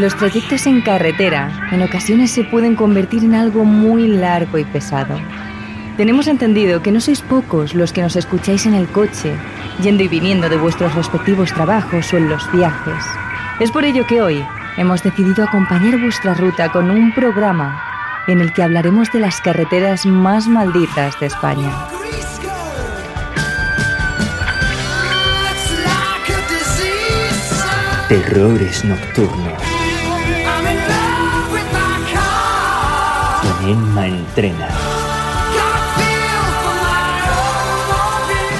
Los trayectos en carretera en ocasiones se pueden convertir en algo muy largo y pesado. Tenemos entendido que no sois pocos los que nos escucháis en el coche, yendo y viniendo de vuestros respectivos trabajos o en los viajes. Es por ello que hoy hemos decidido acompañar vuestra ruta con un programa en el que hablaremos de las carreteras más malditas de España. Terrores nocturnos. Emma Entrena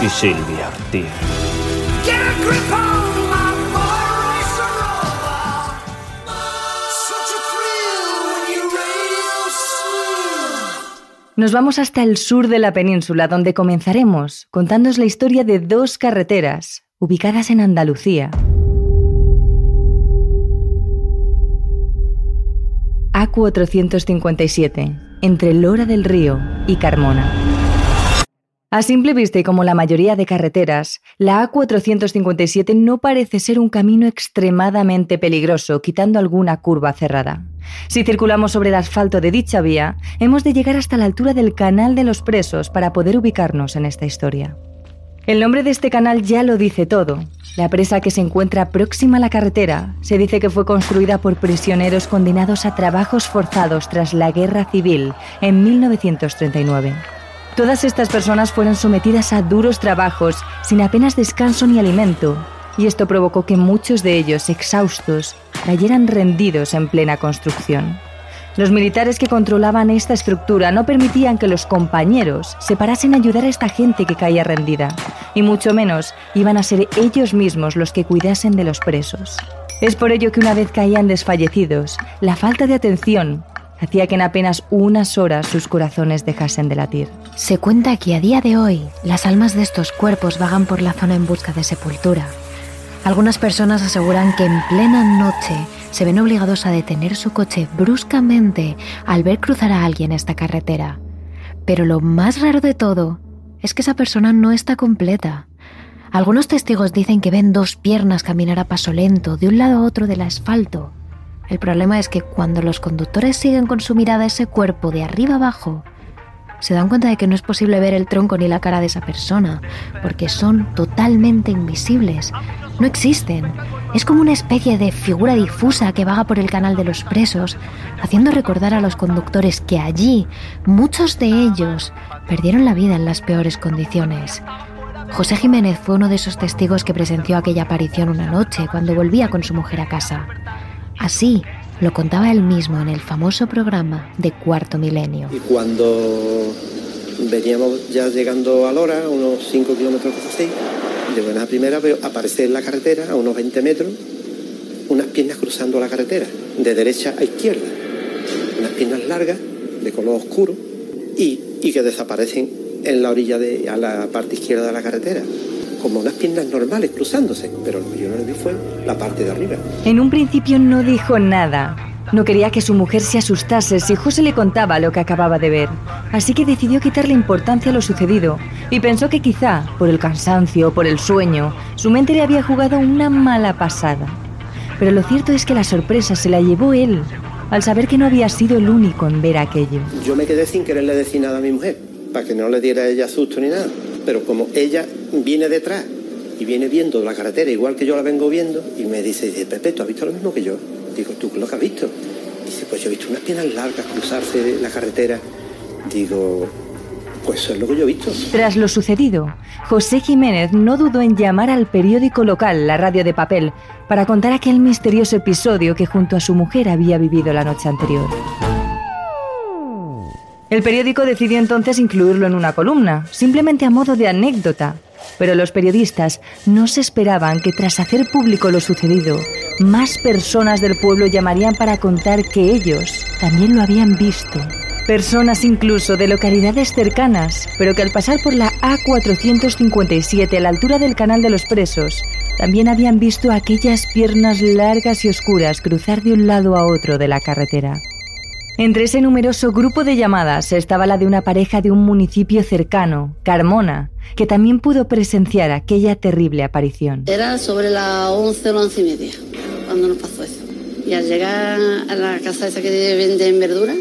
y Silvia Ortiz. Nos vamos hasta el sur de la península, donde comenzaremos contándoos la historia de dos carreteras ubicadas en Andalucía. A457, entre Lora del Río y Carmona. A simple vista y como la mayoría de carreteras, la A457 no parece ser un camino extremadamente peligroso, quitando alguna curva cerrada. Si circulamos sobre el asfalto de dicha vía, hemos de llegar hasta la altura del Canal de los Presos para poder ubicarnos en esta historia. El nombre de este canal ya lo dice todo. La presa que se encuentra próxima a la carretera se dice que fue construida por prisioneros condenados a trabajos forzados tras la Guerra Civil en 1939. Todas estas personas fueron sometidas a duros trabajos sin apenas descanso ni alimento, y esto provocó que muchos de ellos, exhaustos, cayeran rendidos en plena construcción. Los militares que controlaban esta estructura no permitían que los compañeros se parasen a ayudar a esta gente que caía rendida, y mucho menos iban a ser ellos mismos los que cuidasen de los presos. Es por ello que una vez caían desfallecidos, la falta de atención hacía que en apenas unas horas sus corazones dejasen de latir. Se cuenta que a día de hoy las almas de estos cuerpos vagan por la zona en busca de sepultura, algunas personas aseguran que en plena noche se ven obligados a detener su coche bruscamente al ver cruzar a alguien esta carretera. Pero lo más raro de todo es que esa persona no está completa. Algunos testigos dicen que ven dos piernas caminar a paso lento de un lado a otro del asfalto. El problema es que cuando los conductores siguen con su mirada ese cuerpo de arriba abajo, se dan cuenta de que no es posible ver el tronco ni la cara de esa persona, porque son totalmente invisibles, no existen. Es como una especie de figura difusa que vaga por el canal de los presos, haciendo recordar a los conductores que allí muchos de ellos perdieron la vida en las peores condiciones. José Jiménez fue uno de esos testigos que presenció aquella aparición una noche cuando volvía con su mujer a casa. Así lo contaba él mismo en el famoso programa de Cuarto Milenio. Y cuando veníamos ya llegando a Lora, unos 5 kilómetros así, de buena primera veo aparecer en la carretera a unos 20 metros unas piernas cruzando la carretera, de derecha a izquierda. Unas piernas largas, de color oscuro, y, que desaparecen en la orilla de, a la parte izquierda de la carretera. Como unas piernas normales cruzándose, pero lo que yo no le vi fue la parte de arriba. En un principio no dijo nada, no quería que su mujer se asustase si José le contaba lo que acababa de ver, así que decidió quitarle importancia a lo sucedido y pensó que quizá, por el cansancio o por el sueño, su mente le había jugado una mala pasada. Pero lo cierto es que la sorpresa se la llevó él, al saber que no había sido el único en ver aquello. Yo me quedé sin quererle decir nada a mi mujer, para que no le diera a ella susto ni nada, pero como ella viene detrás y viene viendo la carretera igual que yo la vengo viendo, y me dice, dice Pepe, ¿tú has visto lo mismo que yo? Digo, ¿tú lo que has visto? Dice, pues yo he visto unas piernas largas cruzarse la carretera. Digo, pues eso es lo que yo he visto. Tras lo sucedido, José Jiménez no dudó en llamar al periódico local, la radio de papel, para contar aquel misterioso episodio que junto a su mujer había vivido la noche anterior. El periódico decidió entonces incluirlo en una columna, simplemente a modo de anécdota. Pero los periodistas no se esperaban que tras hacer público lo sucedido, más personas del pueblo llamarían para contar que ellos también lo habían visto. Personas incluso de localidades cercanas, pero que al pasar por la A457 a la altura del Canal de los Presos, también habían visto aquellas piernas largas y oscuras cruzar de un lado a otro de la carretera. Entre ese numeroso grupo de llamadas estaba la de una pareja de un municipio cercano, Carmona, que también pudo presenciar aquella terrible aparición. Era sobre las 11 o 11 y media cuando nos pasó eso. Y al llegar a la casa esa que venden verdura,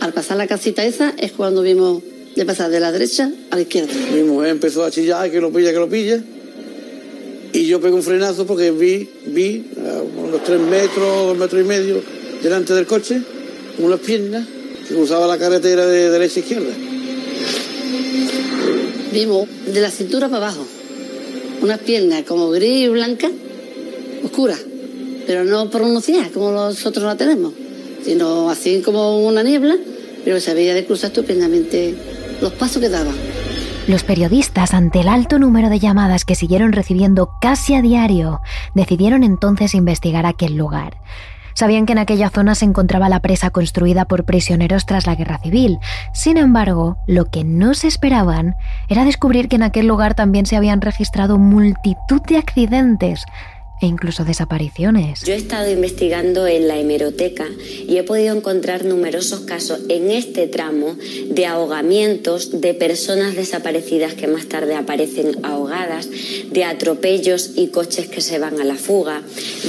al pasar la casita esa es cuando vimos de pasar de la derecha a la izquierda. Mi mujer empezó a chillar, que lo pilla, que lo pilla. Y yo pegué un frenazo porque vi, vi a unos tres metros, dos metros y medio delante del coche, unas piernas que cruzaban la carretera de derecha a izquierda. Vimos de la cintura para abajo unas piernas como gris y blanca, oscuras, pero no pronunciadas como nosotros la tenemos, sino así como una niebla, pero se veía de cruzar estupendamente los pasos que daban. Los periodistas, ante el alto número de llamadas que siguieron recibiendo casi a diario, decidieron entonces investigar aquel lugar. Sabían que en aquella zona se encontraba la presa construida por prisioneros tras la guerra civil. Sin embargo, lo que no se esperaban era descubrir que en aquel lugar también se habían registrado multitud de accidentes, e incluso desapariciones. Yo he estado investigando en la hemeroteca y he podido encontrar numerosos casos en este tramo de ahogamientos de personas desaparecidas que más tarde aparecen ahogadas, de atropellos y coches que se van a la fuga,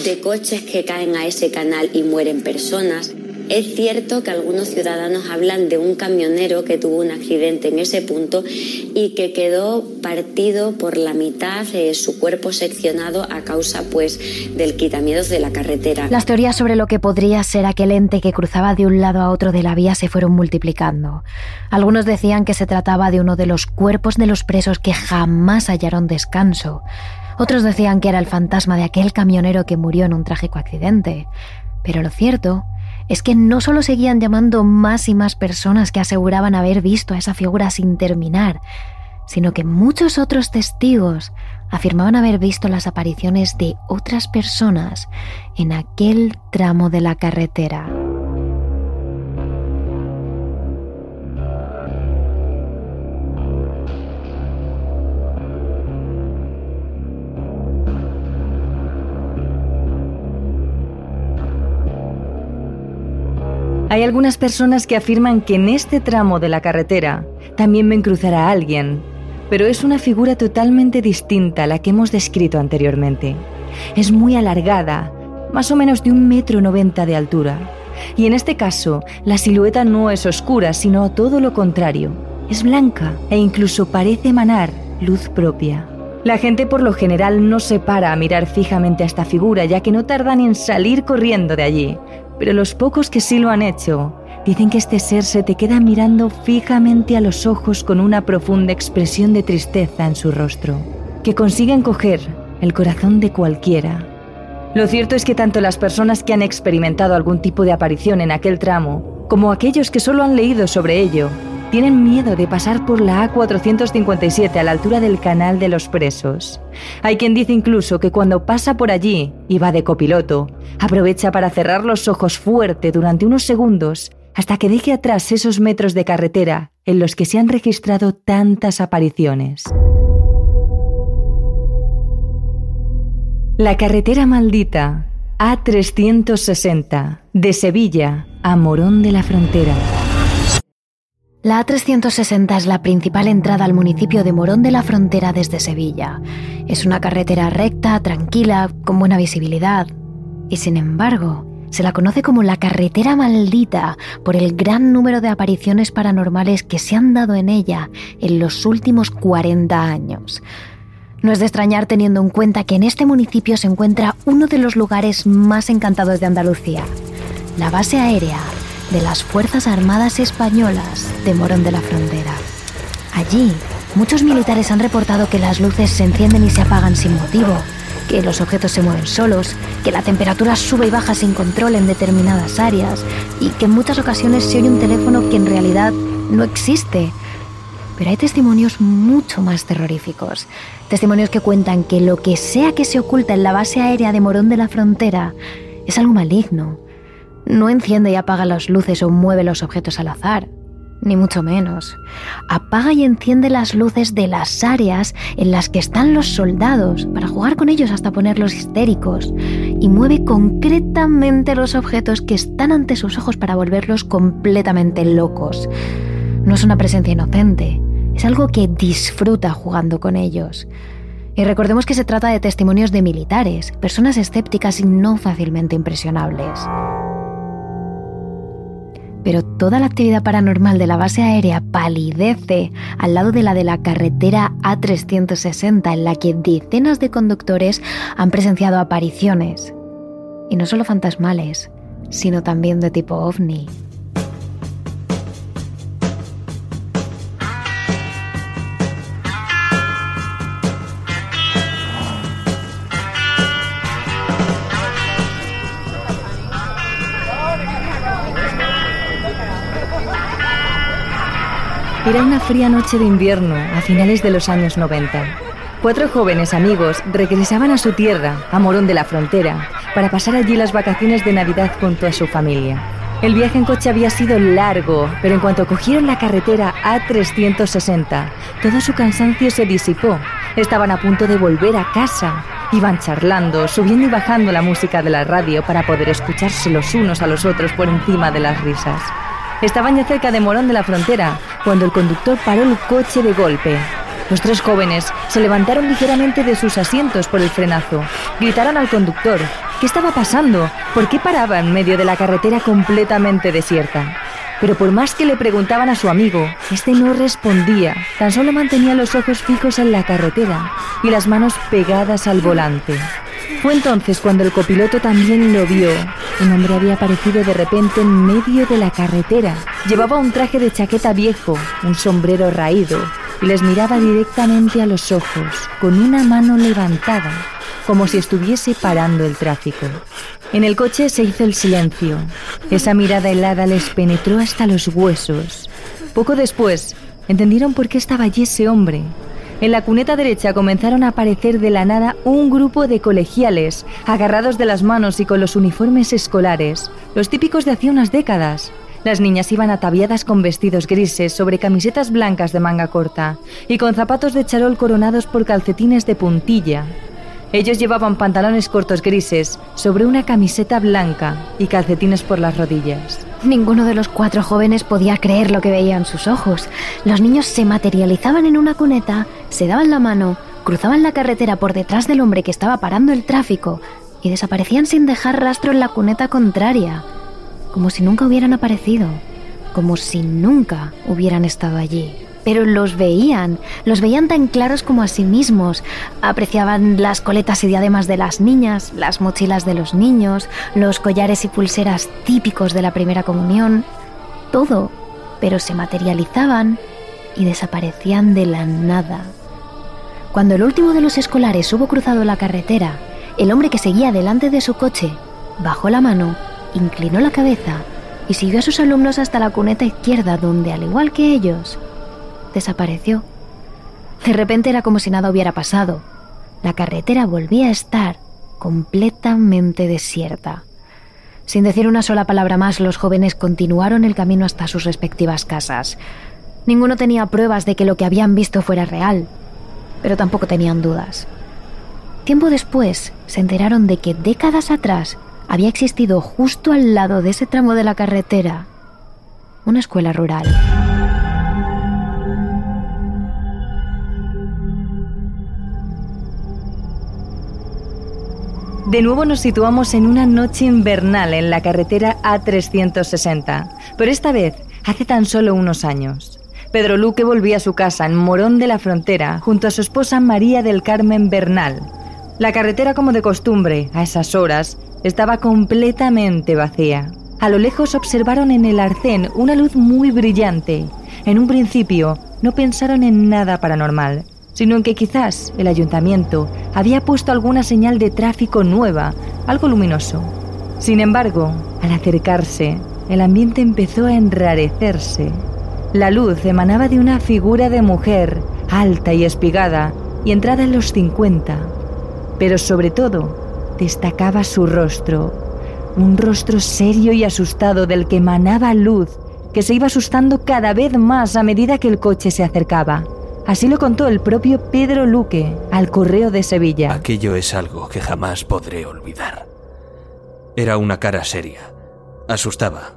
de coches que caen a ese canal y mueren personas. Es cierto que algunos ciudadanos hablan de un camionero que tuvo un accidente en ese punto y que quedó partido por la mitad, de su cuerpo seccionado a causa pues del quitamiedos de la carretera. Las teorías sobre lo que podría ser aquel ente que cruzaba de un lado a otro de la vía se fueron multiplicando. Algunos decían que se trataba de uno de los cuerpos de los presos que jamás hallaron descanso. Otros decían que era el fantasma de aquel camionero que murió en un trágico accidente. Pero lo cierto es que no solo seguían llamando más y más personas que aseguraban haber visto a esa figura sin terminar, sino que muchos otros testigos afirmaban haber visto las apariciones de otras personas en aquel tramo de la carretera. Hay algunas personas que afirman que en este tramo de la carretera también ven cruzar a alguien, pero es una figura totalmente distinta a la que hemos descrito anteriormente. Es muy alargada, más o menos de un metro noventa de altura, y en este caso la silueta no es oscura, sino todo lo contrario. Es blanca e incluso parece emanar luz propia. La gente por lo general no se para a mirar fijamente a esta figura, ya que no tardan en salir corriendo de allí, pero los pocos que sí lo han hecho dicen que este ser se te queda mirando fijamente a los ojos con una profunda expresión de tristeza en su rostro, que consiguen coger el corazón de cualquiera. Lo cierto es que tanto las personas que han experimentado algún tipo de aparición en aquel tramo, como aquellos que solo han leído sobre ello, tienen miedo de pasar por la A457 a la altura del canal de los presos. Hay quien dice incluso que cuando pasa por allí y va de copiloto, aprovecha para cerrar los ojos fuerte durante unos segundos hasta que deje atrás esos metros de carretera en los que se han registrado tantas apariciones. La carretera maldita A360 de Sevilla a Morón de la Frontera. La A360 es la principal entrada al municipio de Morón de la Frontera desde Sevilla. Es una carretera recta, tranquila, con buena visibilidad. Y sin embargo, se la conoce como la carretera maldita por el gran número de apariciones paranormales que se han dado en ella en los últimos 40 años. No es de extrañar teniendo en cuenta que en este municipio se encuentra uno de los lugares más encantados de Andalucía, la base aérea de las Fuerzas Armadas Españolas de Morón de la Frontera. Allí, muchos militares han reportado que las luces se encienden y se apagan sin motivo, que los objetos se mueven solos, que la temperatura sube y baja sin control en determinadas áreas y que en muchas ocasiones se oye un teléfono que en realidad no existe. Pero hay testimonios mucho más terroríficos. Testimonios que cuentan que lo que sea que se oculta en la base aérea de Morón de la Frontera es algo maligno, no enciende y apaga las luces o mueve los objetos al azar, ni mucho menos. Apaga y enciende las luces de las áreas en las que están los soldados para jugar con ellos hasta ponerlos histéricos y mueve concretamente los objetos que están ante sus ojos para volverlos completamente locos. No es una presencia inocente, es algo que disfruta jugando con ellos. Y recordemos que se trata de testimonios de militares, personas escépticas y no fácilmente impresionables. Pero toda la actividad paranormal de la base aérea palidece al lado de la de la carretera A360 en la que decenas de conductores han presenciado apariciones. Y no solo fantasmales, sino también de tipo ovni. Era una fría noche de invierno a finales de los años 90. Cuatro jóvenes amigos regresaban a su tierra, a Morón de la Frontera, para pasar allí las vacaciones de Navidad junto a su familia. El viaje en coche había sido largo, pero en cuanto cogieron la carretera A360, todo su cansancio se disipó. Estaban a punto de volver a casa. Iban charlando, subiendo y bajando la música de la radio para poder escucharse los unos a los otros por encima de las risas. Estaban ya cerca de Morón de la Frontera, cuando el conductor paró el coche de golpe. Los tres jóvenes se levantaron ligeramente de sus asientos por el frenazo. Gritaron al conductor. ¿Qué estaba pasando? ¿Por qué paraba en medio de la carretera completamente desierta? Pero por más que le preguntaban a su amigo, este no respondía, tan solo mantenía los ojos fijos en la carretera y las manos pegadas al volante. Fue entonces cuando el copiloto también lo vio. Un hombre había aparecido de repente en medio de la carretera. Llevaba un traje de chaqueta viejo, un sombrero raído, y les miraba directamente a los ojos, con una mano levantada, como si estuviese parando el tráfico. En el coche se hizo el silencio. Esa mirada helada les penetró hasta los huesos. Poco después, entendieron por qué estaba allí ese hombre, en la cuneta derecha comenzaron a aparecer de la nada un grupo de colegiales, agarrados de las manos y con los uniformes escolares, los típicos de hace unas décadas. Las niñas iban ataviadas con vestidos grises sobre camisetas blancas de manga corta y con zapatos de charol coronados por calcetines de puntilla. Ellos llevaban pantalones cortos grises sobre una camiseta blanca y calcetines por las rodillas. Ninguno de los cuatro jóvenes podía creer lo que veían sus ojos. Los niños se materializaban en una cuneta, se daban la mano, cruzaban la carretera por detrás del hombre que estaba parando el tráfico y desaparecían sin dejar rastro en la cuneta contraria, como si nunca hubieran aparecido, como si nunca hubieran estado allí pero los veían, los veían tan claros como a sí mismos. Apreciaban las coletas y diademas de las niñas, las mochilas de los niños, los collares y pulseras típicos de la primera comunión, todo, pero se materializaban y desaparecían de la nada. Cuando el último de los escolares hubo cruzado la carretera, el hombre que seguía delante de su coche bajó la mano, inclinó la cabeza y siguió a sus alumnos hasta la cuneta izquierda donde, al igual que ellos, desapareció. De repente era como si nada hubiera pasado. La carretera volvía a estar completamente desierta. Sin decir una sola palabra más, los jóvenes continuaron el camino hasta sus respectivas casas. Ninguno tenía pruebas de que lo que habían visto fuera real, pero tampoco tenían dudas. Tiempo después se enteraron de que décadas atrás había existido justo al lado de ese tramo de la carretera una escuela rural. De nuevo nos situamos en una noche invernal en la carretera A360, pero esta vez hace tan solo unos años. Pedro Luque volvía a su casa en Morón de la Frontera junto a su esposa María del Carmen Bernal. La carretera, como de costumbre, a esas horas, estaba completamente vacía. A lo lejos observaron en el arcén una luz muy brillante. En un principio no pensaron en nada paranormal, sino en que quizás el ayuntamiento había puesto alguna señal de tráfico nueva, algo luminoso. Sin embargo, al acercarse, el ambiente empezó a enrarecerse. La luz emanaba de una figura de mujer, alta y espigada, y entrada en los 50. Pero sobre todo, destacaba su rostro, un rostro serio y asustado del que emanaba luz, que se iba asustando cada vez más a medida que el coche se acercaba. Así lo contó el propio Pedro Luque al Correo de Sevilla. Aquello es algo que jamás podré olvidar. Era una cara seria. Asustaba.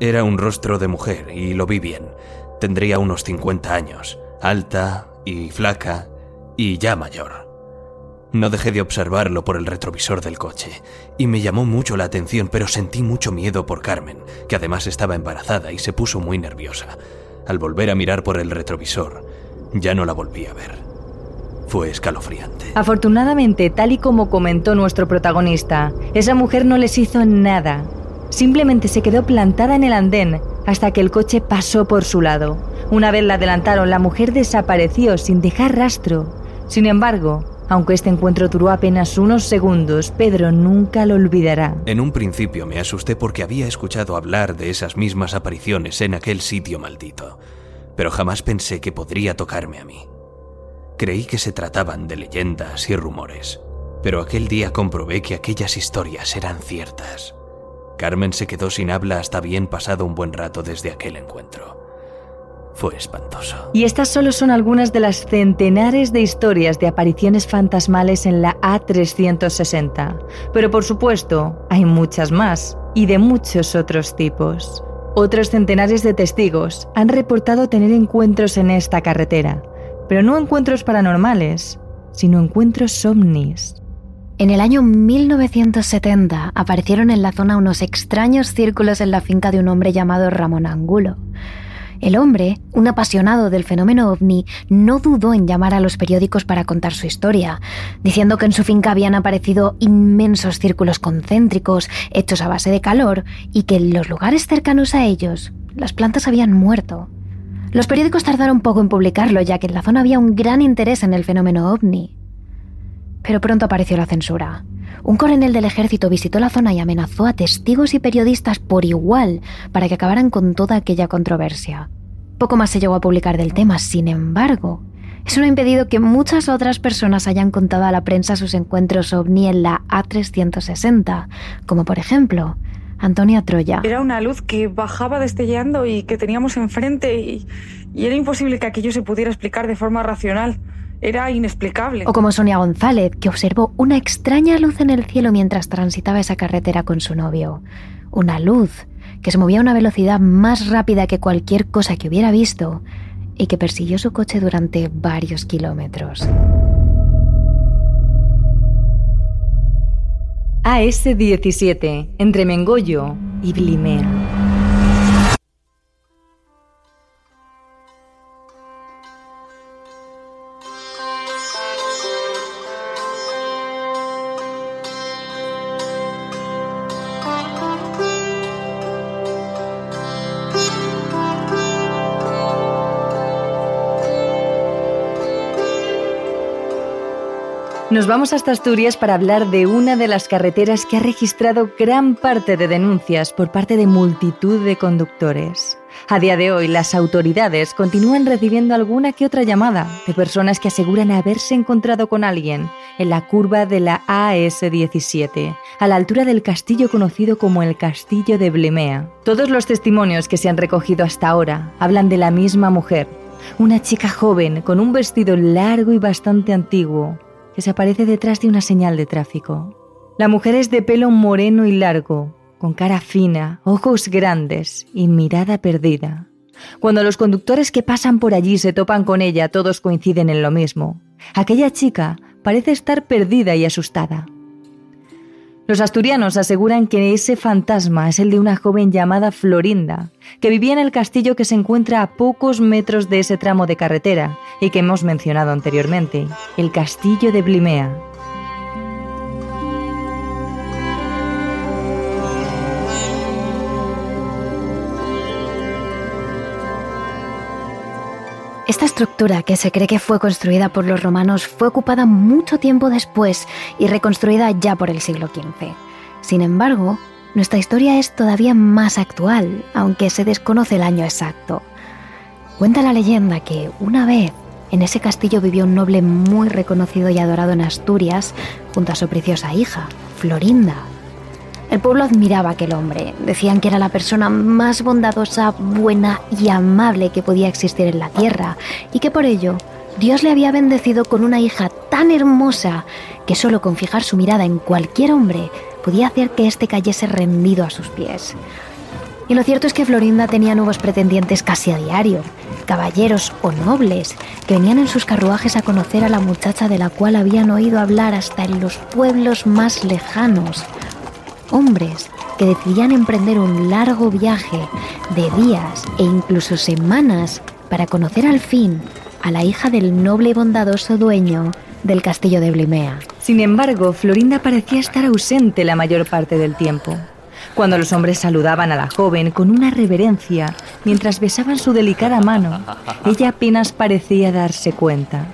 Era un rostro de mujer y lo vi bien. Tendría unos 50 años, alta y flaca y ya mayor. No dejé de observarlo por el retrovisor del coche, y me llamó mucho la atención, pero sentí mucho miedo por Carmen, que además estaba embarazada y se puso muy nerviosa. Al volver a mirar por el retrovisor, ya no la volví a ver. Fue escalofriante. Afortunadamente, tal y como comentó nuestro protagonista, esa mujer no les hizo nada. Simplemente se quedó plantada en el andén hasta que el coche pasó por su lado. Una vez la adelantaron, la mujer desapareció sin dejar rastro. Sin embargo, aunque este encuentro duró apenas unos segundos, Pedro nunca lo olvidará. En un principio me asusté porque había escuchado hablar de esas mismas apariciones en aquel sitio maldito, pero jamás pensé que podría tocarme a mí. Creí que se trataban de leyendas y rumores, pero aquel día comprobé que aquellas historias eran ciertas. Carmen se quedó sin habla hasta bien pasado un buen rato desde aquel encuentro. Fue espantoso. Y estas solo son algunas de las centenares de historias de apariciones fantasmales en la A360. Pero por supuesto, hay muchas más y de muchos otros tipos. Otros centenares de testigos han reportado tener encuentros en esta carretera, pero no encuentros paranormales, sino encuentros ovnis. En el año 1970 aparecieron en la zona unos extraños círculos en la finca de un hombre llamado Ramón Angulo. El hombre, un apasionado del fenómeno ovni, no dudó en llamar a los periódicos para contar su historia, diciendo que en su finca habían aparecido inmensos círculos concéntricos hechos a base de calor y que en los lugares cercanos a ellos las plantas habían muerto. Los periódicos tardaron poco en publicarlo, ya que en la zona había un gran interés en el fenómeno ovni. Pero pronto apareció la censura. Un coronel del ejército visitó la zona y amenazó a testigos y periodistas por igual para que acabaran con toda aquella controversia. Poco más se llegó a publicar del tema, sin embargo, eso no ha impedido que muchas otras personas hayan contado a la prensa sus encuentros ovni en la A360, como por ejemplo Antonia Troya. Era una luz que bajaba destellando y que teníamos enfrente y, y era imposible que aquello se pudiera explicar de forma racional. Era inexplicable. O como Sonia González, que observó una extraña luz en el cielo mientras transitaba esa carretera con su novio. Una luz que se movía a una velocidad más rápida que cualquier cosa que hubiera visto y que persiguió su coche durante varios kilómetros. AS-17, entre Mengollo y Blimea. Nos vamos hasta Asturias para hablar de una de las carreteras que ha registrado gran parte de denuncias por parte de multitud de conductores. A día de hoy, las autoridades continúan recibiendo alguna que otra llamada de personas que aseguran haberse encontrado con alguien en la curva de la AS-17, a la altura del castillo conocido como el Castillo de Blemea. Todos los testimonios que se han recogido hasta ahora hablan de la misma mujer, una chica joven con un vestido largo y bastante antiguo, que se aparece detrás de una señal de tráfico. La mujer es de pelo moreno y largo, con cara fina, ojos grandes y mirada perdida. Cuando los conductores que pasan por allí se topan con ella, todos coinciden en lo mismo. Aquella chica parece estar perdida y asustada. Los asturianos aseguran que ese fantasma es el de una joven llamada Florinda, que vivía en el castillo que se encuentra a pocos metros de ese tramo de carretera y que hemos mencionado anteriormente, el castillo de Blimea. Estructura, que se cree que fue construida por los romanos, fue ocupada mucho tiempo después y reconstruida ya por el siglo XV. Sin embargo, nuestra historia es todavía más actual, aunque se desconoce el año exacto. Cuenta la leyenda que una vez en ese castillo vivió un noble muy reconocido y adorado en Asturias junto a su preciosa hija, Florinda, el pueblo admiraba a aquel hombre. Decían que era la persona más bondadosa, buena y amable que podía existir en la tierra y que por ello Dios le había bendecido con una hija tan hermosa que solo con fijar su mirada en cualquier hombre podía hacer que éste cayese rendido a sus pies. Y lo cierto es que Florinda tenía nuevos pretendientes casi a diario, caballeros o nobles, que venían en sus carruajes a conocer a la muchacha de la cual habían oído hablar hasta en los pueblos más lejanos. Hombres que decidían emprender un largo viaje de días e incluso semanas para conocer al fin a la hija del noble y bondadoso dueño del castillo de Blimea. Sin embargo, Florinda parecía estar ausente la mayor parte del tiempo. Cuando los hombres saludaban a la joven con una reverencia mientras besaban su delicada mano, ella apenas parecía darse cuenta.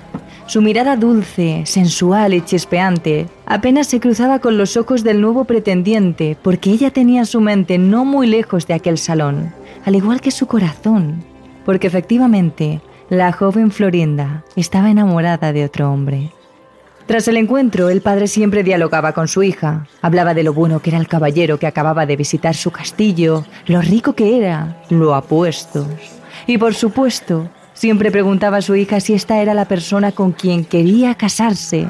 Su mirada dulce, sensual y chispeante apenas se cruzaba con los ojos del nuevo pretendiente porque ella tenía su mente no muy lejos de aquel salón, al igual que su corazón, porque efectivamente la joven Florinda estaba enamorada de otro hombre. Tras el encuentro, el padre siempre dialogaba con su hija. Hablaba de lo bueno que era el caballero que acababa de visitar su castillo, lo rico que era, lo apuesto. Y por supuesto, siempre preguntaba a su hija si esta era la persona con quien quería casarse.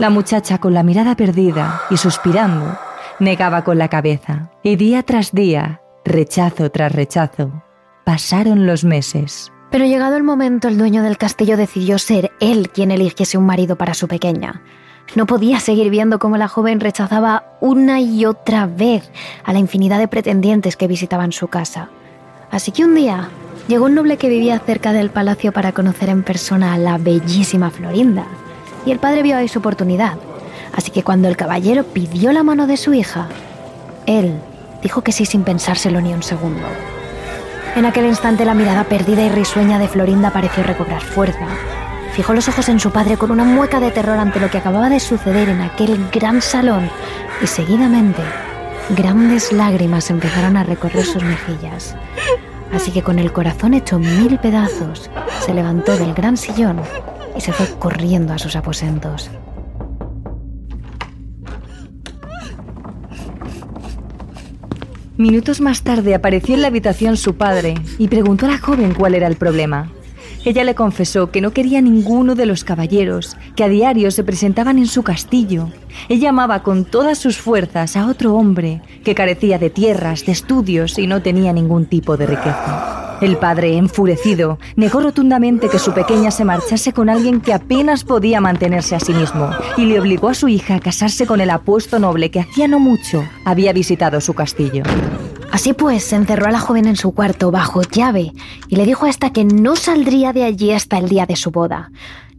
La muchacha, con la mirada perdida y suspirando, negaba con la cabeza. Y día tras día, rechazo tras rechazo, pasaron los meses. Pero llegado el momento, el dueño del castillo decidió ser él quien eligiese un marido para su pequeña. No podía seguir viendo cómo la joven rechazaba una y otra vez a la infinidad de pretendientes que visitaban su casa. Así que un día llegó un noble que vivía cerca del palacio para conocer en persona a la bellísima Florinda. Y el padre vio ahí su oportunidad. Así que cuando el caballero pidió la mano de su hija, él dijo que sí sin pensárselo ni un segundo. En aquel instante la mirada perdida y risueña de Florinda pareció recobrar fuerza. Fijó los ojos en su padre con una mueca de terror ante lo que acababa de suceder en aquel gran salón y seguidamente grandes lágrimas empezaron a recorrer sus mejillas. Así que con el corazón hecho mil pedazos, se levantó del gran sillón y se fue corriendo a sus aposentos. Minutos más tarde apareció en la habitación su padre y preguntó a la joven cuál era el problema. Ella le confesó que no quería ninguno de los caballeros que a diario se presentaban en su castillo. Ella amaba con todas sus fuerzas a otro hombre que carecía de tierras, de estudios y no tenía ningún tipo de riqueza. El padre, enfurecido, negó rotundamente que su pequeña se marchase con alguien que apenas podía mantenerse a sí mismo y le obligó a su hija a casarse con el apuesto noble que hacía no mucho había visitado su castillo. Así pues, encerró a la joven en su cuarto bajo llave y le dijo a esta que no saldría de allí hasta el día de su boda.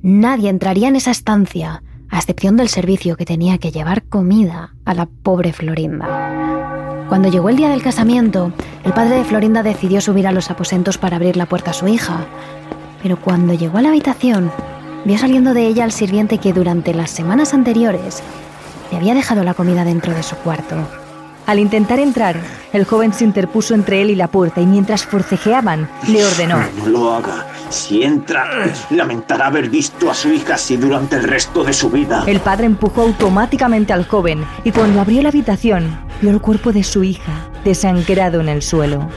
Nadie entraría en esa estancia, a excepción del servicio que tenía que llevar comida a la pobre Florinda. Cuando llegó el día del casamiento, el padre de Florinda decidió subir a los aposentos para abrir la puerta a su hija. Pero cuando llegó a la habitación, vio saliendo de ella al sirviente que durante las semanas anteriores le había dejado la comida dentro de su cuarto. Al intentar entrar, el joven se interpuso entre él y la puerta y mientras forcejeaban, le ordenó. No lo haga. Si entra, lamentará haber visto a su hija así durante el resto de su vida. El padre empujó automáticamente al joven y cuando abrió la habitación, vio el cuerpo de su hija, desangrado en el suelo.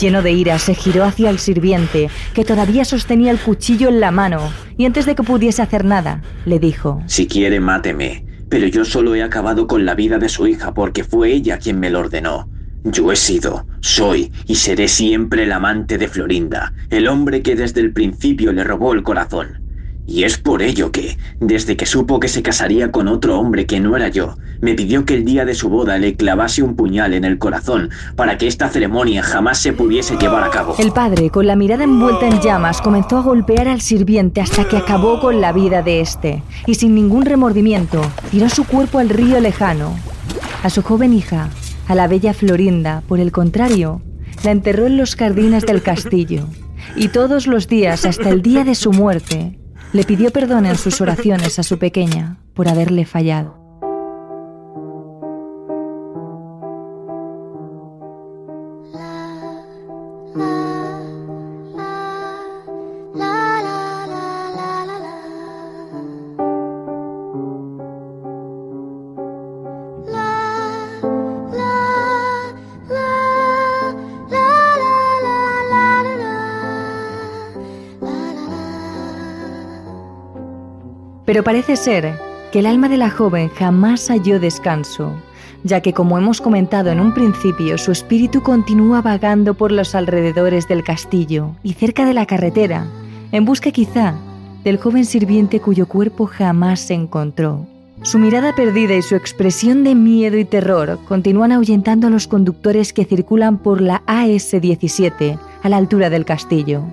Lleno de ira, se giró hacia el sirviente, que todavía sostenía el cuchillo en la mano, y antes de que pudiese hacer nada, le dijo, Si quiere, máteme pero yo solo he acabado con la vida de su hija porque fue ella quien me lo ordenó. Yo he sido, soy y seré siempre el amante de Florinda, el hombre que desde el principio le robó el corazón. Y es por ello que, desde que supo que se casaría con otro hombre que no era yo, me pidió que el día de su boda le clavase un puñal en el corazón para que esta ceremonia jamás se pudiese llevar a cabo. El padre, con la mirada envuelta en llamas, comenzó a golpear al sirviente hasta que acabó con la vida de este, y sin ningún remordimiento, tiró su cuerpo al río lejano. A su joven hija, a la bella Florinda, por el contrario, la enterró en los jardines del castillo, y todos los días hasta el día de su muerte, le pidió perdón en sus oraciones a su pequeña por haberle fallado. Pero parece ser que el alma de la joven jamás halló descanso, ya que como hemos comentado en un principio, su espíritu continúa vagando por los alrededores del castillo y cerca de la carretera, en busca quizá del joven sirviente cuyo cuerpo jamás se encontró. Su mirada perdida y su expresión de miedo y terror continúan ahuyentando a los conductores que circulan por la AS-17 a la altura del castillo.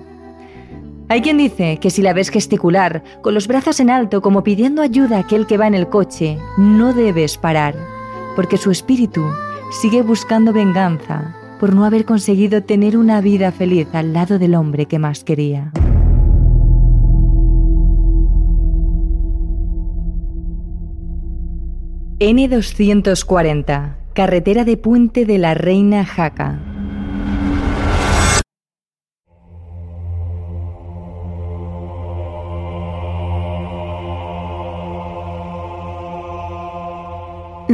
Hay quien dice que si la ves gesticular, con los brazos en alto como pidiendo ayuda a aquel que va en el coche, no debes parar, porque su espíritu sigue buscando venganza por no haber conseguido tener una vida feliz al lado del hombre que más quería. N240, carretera de Puente de la Reina Jaca.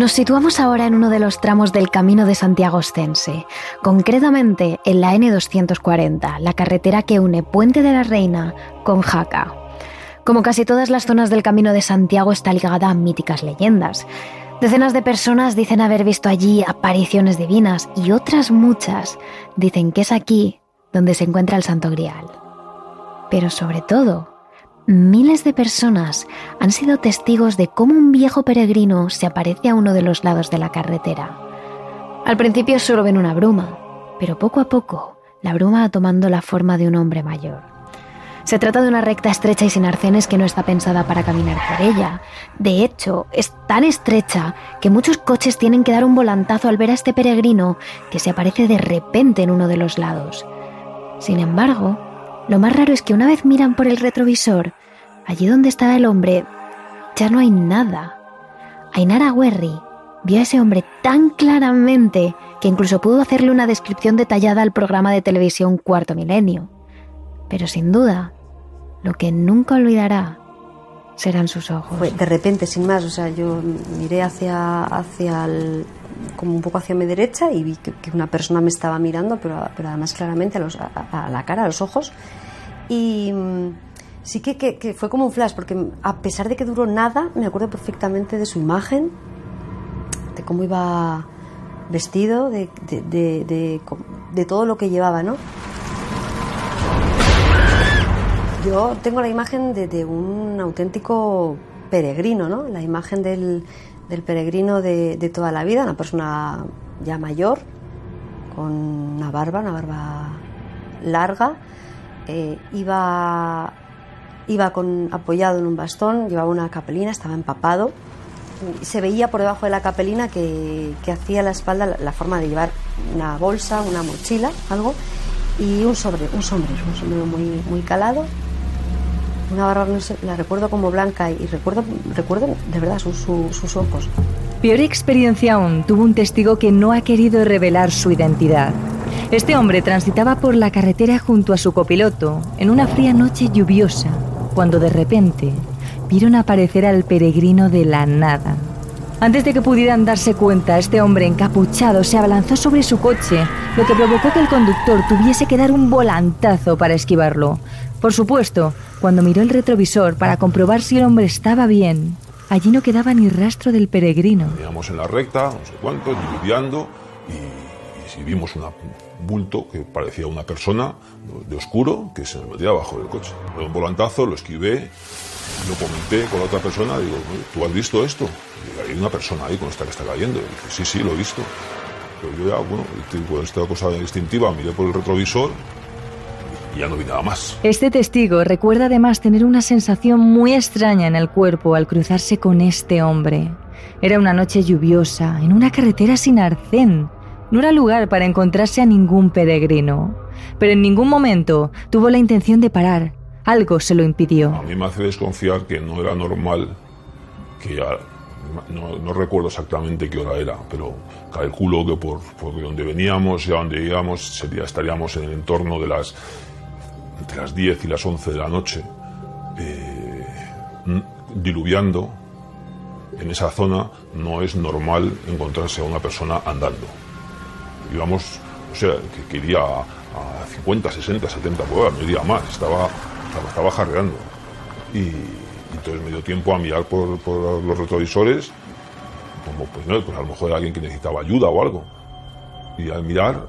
Nos situamos ahora en uno de los tramos del Camino de Santiago Ostense, concretamente en la N240, la carretera que une Puente de la Reina con Jaca. Como casi todas las zonas del Camino de Santiago está ligada a míticas leyendas. Decenas de personas dicen haber visto allí apariciones divinas y otras muchas dicen que es aquí donde se encuentra el Santo Grial. Pero sobre todo, miles de personas han sido testigos de cómo un viejo peregrino se aparece a uno de los lados de la carretera. Al principio solo ven una bruma, pero poco a poco la bruma va tomando la forma de un hombre mayor. Se trata de una recta estrecha y sin arcenes que no está pensada para caminar por ella. De hecho, es tan estrecha que muchos coches tienen que dar un volantazo al ver a este peregrino que se aparece de repente en uno de los lados. Sin embargo, lo más raro es que una vez miran por el retrovisor, allí donde estaba el hombre, ya no hay nada. Ainara Werry vio a ese hombre tan claramente que incluso pudo hacerle una descripción detallada al programa de televisión Cuarto Milenio. Pero sin duda, lo que nunca olvidará serán sus ojos. De repente, sin más, o sea, yo miré hacia, hacia el, como un poco hacia mi derecha y vi que, una persona me estaba mirando, pero, pero además claramente a, a, la cara, a los ojos. Y sí que, que, fue como un flash, porque a pesar de que duró nada, me acuerdo perfectamente de su imagen, de cómo iba vestido, de, de, de, de todo lo que llevaba, ¿no? Yo tengo la imagen de, un auténtico peregrino, ¿no? La imagen del, peregrino de, toda la vida, una persona ya mayor, con una barba, una barba larga, eh, iba, iba con, apoyado en un bastón, llevaba una capelina, estaba empapado. Se veía por debajo de la capelina que, hacía la espalda la, forma de llevar una bolsa, una mochila, algo, y un sobre, un sombrero, un sombrero muy, muy calado, una barba, no sé, la recuerdo como blanca y recuerdo, recuerdo de verdad sus, sus ojos. Peor experiencia aún tuvo un testigo que no ha querido revelar su identidad. Este hombre transitaba por la carretera junto a su copiloto en una fría noche lluviosa, cuando de repente vieron aparecer al peregrino de la nada. Antes de que pudieran darse cuenta, este hombre encapuchado se abalanzó sobre su coche, lo que provocó que el conductor tuviese que dar un volantazo para esquivarlo. Por supuesto, cuando miró el retrovisor para comprobar si el hombre estaba bien, allí no quedaba ni rastro del peregrino. Veníamos en la recta, no sé cuánto, diluviando, y, y vimos un bulto que parecía una persona de oscuro que se me metía abajo del coche. Dio un volantazo, lo esquivé, lo comenté con la otra persona, digo, ¿tú has visto esto? Y hay una persona ahí con esta que está cayendo. Y dije, sí, sí, lo he visto. Pero yo ya, bueno, con esta cosa instintiva, miré por el retrovisor y ya no vi nada más. Este testigo recuerda además tener una sensación muy extraña en el cuerpo al cruzarse con este hombre. Era una noche lluviosa, en una carretera sin arcén. No era lugar para encontrarse a ningún peregrino. Pero en ningún momento tuvo la intención de parar. Algo se lo impidió. A mí me hace desconfiar que no era normal que ya no, recuerdo exactamente qué hora era, pero calculo que por, por donde veníamos y a donde íbamos estaríamos en el entorno de las entre las 10 y las 11 de la noche, eh, diluviando, en esa zona no es normal encontrarse a una persona andando. Íbamos, o sea, que, iría a, 50, 60, 70 por hora, no iría más, estaba, estaba, jarreando. Y, Entonces me dio tiempo a mirar por, por los retrovisores, como pues no, pues a lo mejor alguien que necesitaba ayuda o algo. Y al mirar,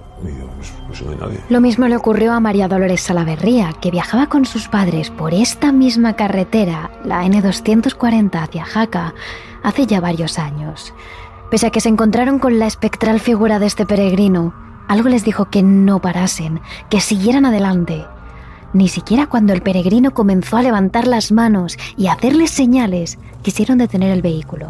pues no hay nadie. Lo mismo le ocurrió a María Dolores Salaverría, que viajaba con sus padres por esta misma carretera, la N240 hacia Jaca, hace ya varios años. Pese a que se encontraron con la espectral figura de este peregrino, algo les dijo que no parasen, que siguieran adelante. Ni siquiera cuando el peregrino comenzó a levantar las manos y a hacerles señales, quisieron detener el vehículo.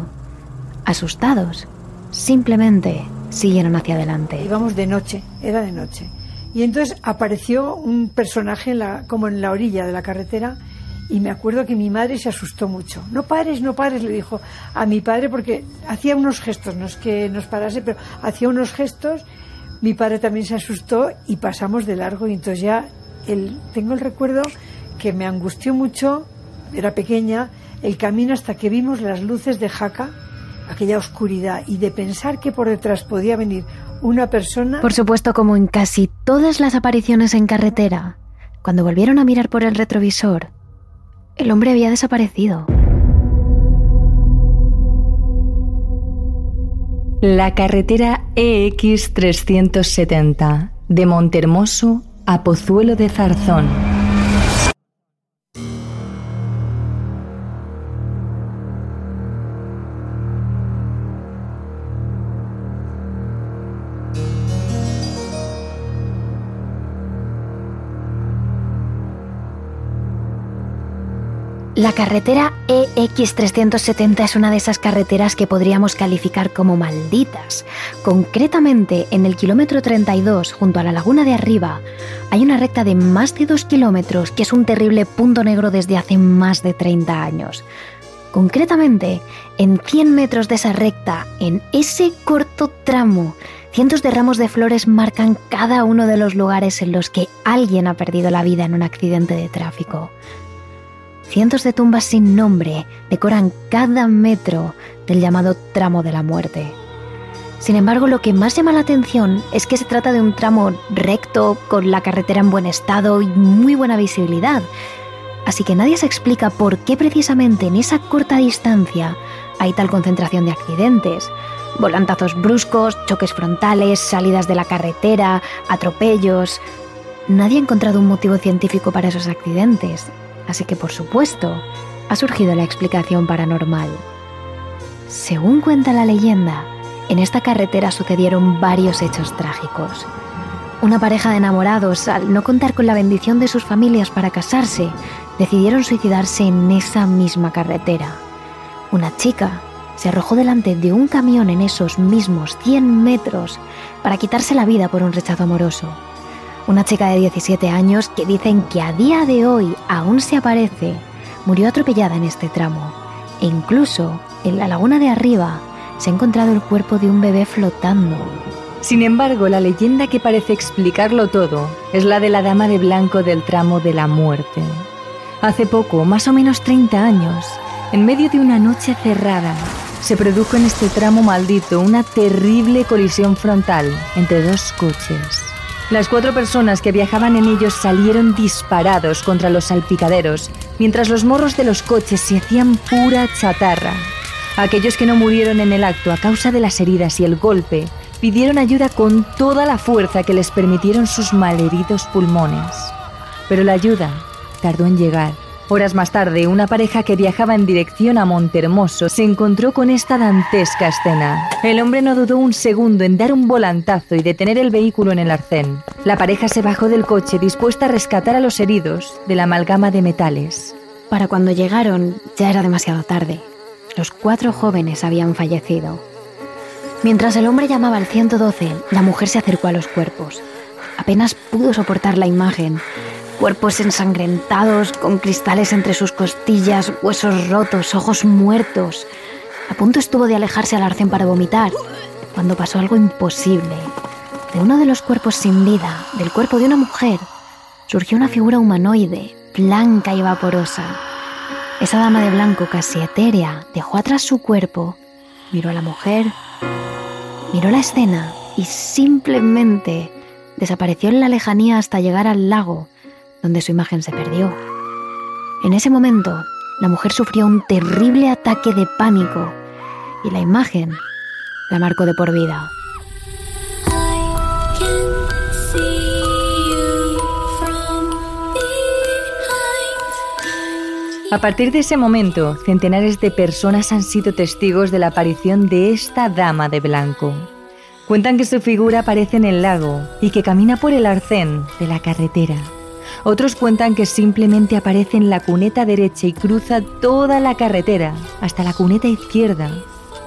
Asustados, simplemente siguieron hacia adelante. Íbamos de noche, era de noche. Y entonces apareció un personaje como en la orilla de la carretera y me acuerdo que mi madre se asustó mucho. No pares, no pares, le dijo a mi padre porque hacía unos gestos, no es que nos parase, pero hacía unos gestos. Mi padre también se asustó y pasamos de largo y entonces ya el, tengo el recuerdo que me angustió mucho, era pequeña, el camino hasta que vimos las luces de Jaca, aquella oscuridad, y de pensar que por detrás podía venir una persona. Por supuesto, como en casi todas las apariciones en carretera, cuando volvieron a mirar por el retrovisor, el hombre había desaparecido. La carretera EX 370 de Montermoso a Pozuelo de Zarzón. La carretera EX370 es una de esas carreteras que podríamos calificar como malditas. Concretamente, en el kilómetro 32, junto a la laguna de arriba, hay una recta de más de 2 kilómetros que es un terrible punto negro desde hace más de 30 años. Concretamente, en 100 metros de esa recta, en ese corto tramo, cientos de ramos de flores marcan cada uno de los lugares en los que alguien ha perdido la vida en un accidente de tráfico. Cientos de tumbas sin nombre decoran cada metro del llamado tramo de la muerte. Sin embargo, lo que más llama la atención es que se trata de un tramo recto, con la carretera en buen estado y muy buena visibilidad. Así que nadie se explica por qué precisamente en esa corta distancia hay tal concentración de accidentes. Volantazos bruscos, choques frontales, salidas de la carretera, atropellos. Nadie ha encontrado un motivo científico para esos accidentes, Así que, por supuesto, ha surgido la explicación paranormal. Según cuenta la leyenda, en esta carretera sucedieron varios hechos trágicos. Una pareja de enamorados, al no contar con la bendición de sus familias para casarse, decidieron suicidarse en esa misma carretera. Una chica se arrojó delante de un camión en esos mismos 100 metros para quitarse la vida por un rechazo amoroso una chica de 17 años que dicen que a día de hoy aún se aparece, murió atropellada en este tramo. E incluso en la laguna de arriba se ha encontrado el cuerpo de un bebé flotando. Sin embargo, la leyenda que parece explicarlo todo es la de la dama de blanco del tramo de la muerte. Hace poco, más o menos 30 años, en medio de una noche cerrada, se produjo en este tramo maldito una terrible colisión frontal entre dos coches. Las cuatro personas que viajaban en ellos salieron disparados contra los salpicaderos, mientras los morros de los coches se hacían pura chatarra. Aquellos que no murieron en el acto a causa de las heridas y el golpe pidieron ayuda con toda la fuerza que les permitieron sus malheridos pulmones. Pero la ayuda tardó en llegar Horas más tarde, una pareja que viajaba en dirección a Montermoso se encontró con esta dantesca escena. El hombre no dudó un segundo en dar un volantazo y detener el vehículo en el arcén. La pareja se bajó del coche dispuesta a rescatar a los heridos de la amalgama de metales. Para cuando llegaron ya era demasiado tarde. Los cuatro jóvenes habían fallecido. Mientras el hombre llamaba al 112, la mujer se acercó a los cuerpos. Apenas pudo soportar la imagen cuerpos ensangrentados, con cristales entre sus costillas, huesos rotos, ojos muertos. A punto estuvo de alejarse al arcén para vomitar, cuando pasó algo imposible. De uno de los cuerpos sin vida, del cuerpo de una mujer, surgió una figura humanoide, blanca y vaporosa. Esa dama de blanco casi etérea dejó atrás su cuerpo, miró a la mujer, miró la escena y simplemente desapareció en la lejanía hasta llegar al lago donde su imagen se perdió. En ese momento, la mujer sufrió un terrible ataque de pánico y la imagen la marcó de por vida. A partir de ese momento, centenares de personas han sido testigos de la aparición de esta dama de blanco. Cuentan que su figura aparece en el lago y que camina por el arcén de la carretera. Otros cuentan que simplemente aparece en la cuneta derecha y cruza toda la carretera hasta la cuneta izquierda.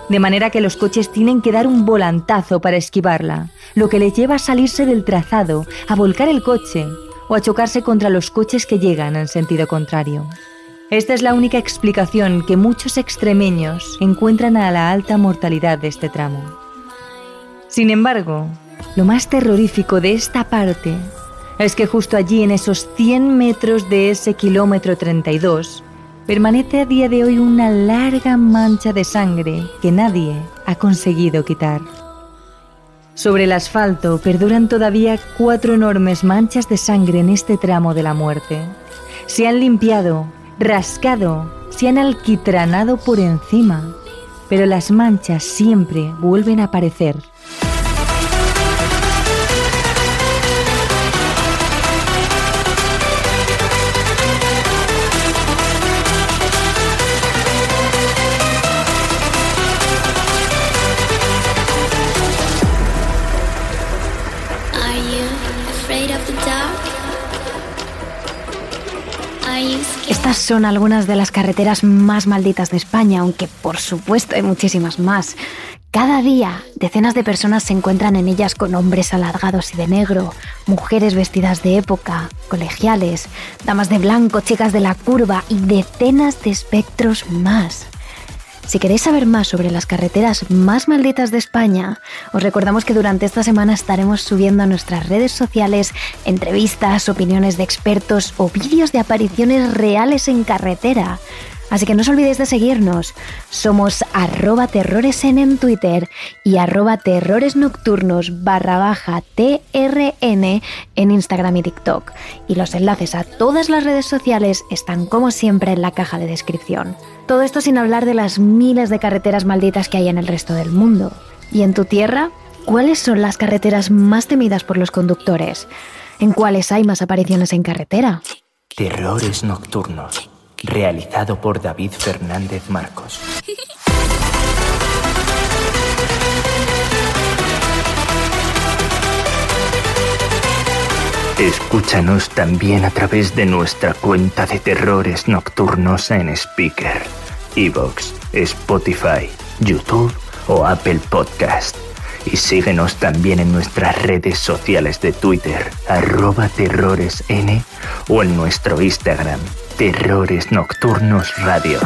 De manera que los coches tienen que dar un volantazo para esquivarla, lo que les lleva a salirse del trazado, a volcar el coche o a chocarse contra los coches que llegan en sentido contrario. Esta es la única explicación que muchos extremeños encuentran a la alta mortalidad de este tramo. Sin embargo, lo más terrorífico de esta parte es que justo allí, en esos 100 metros de ese kilómetro 32, permanece a día de hoy una larga mancha de sangre que nadie ha conseguido quitar. Sobre el asfalto perduran todavía cuatro enormes manchas de sangre en este tramo de la muerte. Se han limpiado rascado, se han alquitranado por encima, pero las manchas siempre vuelven a aparecer. Son algunas de las carreteras más malditas de España, aunque por supuesto hay muchísimas más. Cada día, decenas de personas se encuentran en ellas con hombres alargados y de negro, mujeres vestidas de época, colegiales, damas de blanco, chicas de la curva y decenas de espectros más. Si queréis saber más sobre las carreteras más malditas de España, os recordamos que durante esta semana estaremos subiendo a nuestras redes sociales entrevistas, opiniones de expertos o vídeos de apariciones reales en carretera. Así que no os olvidéis de seguirnos. Somos arroba terroresen en Twitter y arroba terrores nocturnos barra baja TRN en Instagram y TikTok. Y los enlaces a todas las redes sociales están como siempre en la caja de descripción. Todo esto sin hablar de las miles de carreteras malditas que hay en el resto del mundo. ¿Y en tu tierra? ¿Cuáles son las carreteras más temidas por los conductores? ¿En cuáles hay más apariciones en carretera? Terrores nocturnos realizado por David Fernández Marcos. Escúchanos también a través de nuestra cuenta de terrores nocturnos en Speaker, Evox, Spotify, YouTube o Apple Podcast. Y síguenos también en nuestras redes sociales de Twitter, arroba terroresn o en nuestro Instagram, Terrores Nocturnos Radio.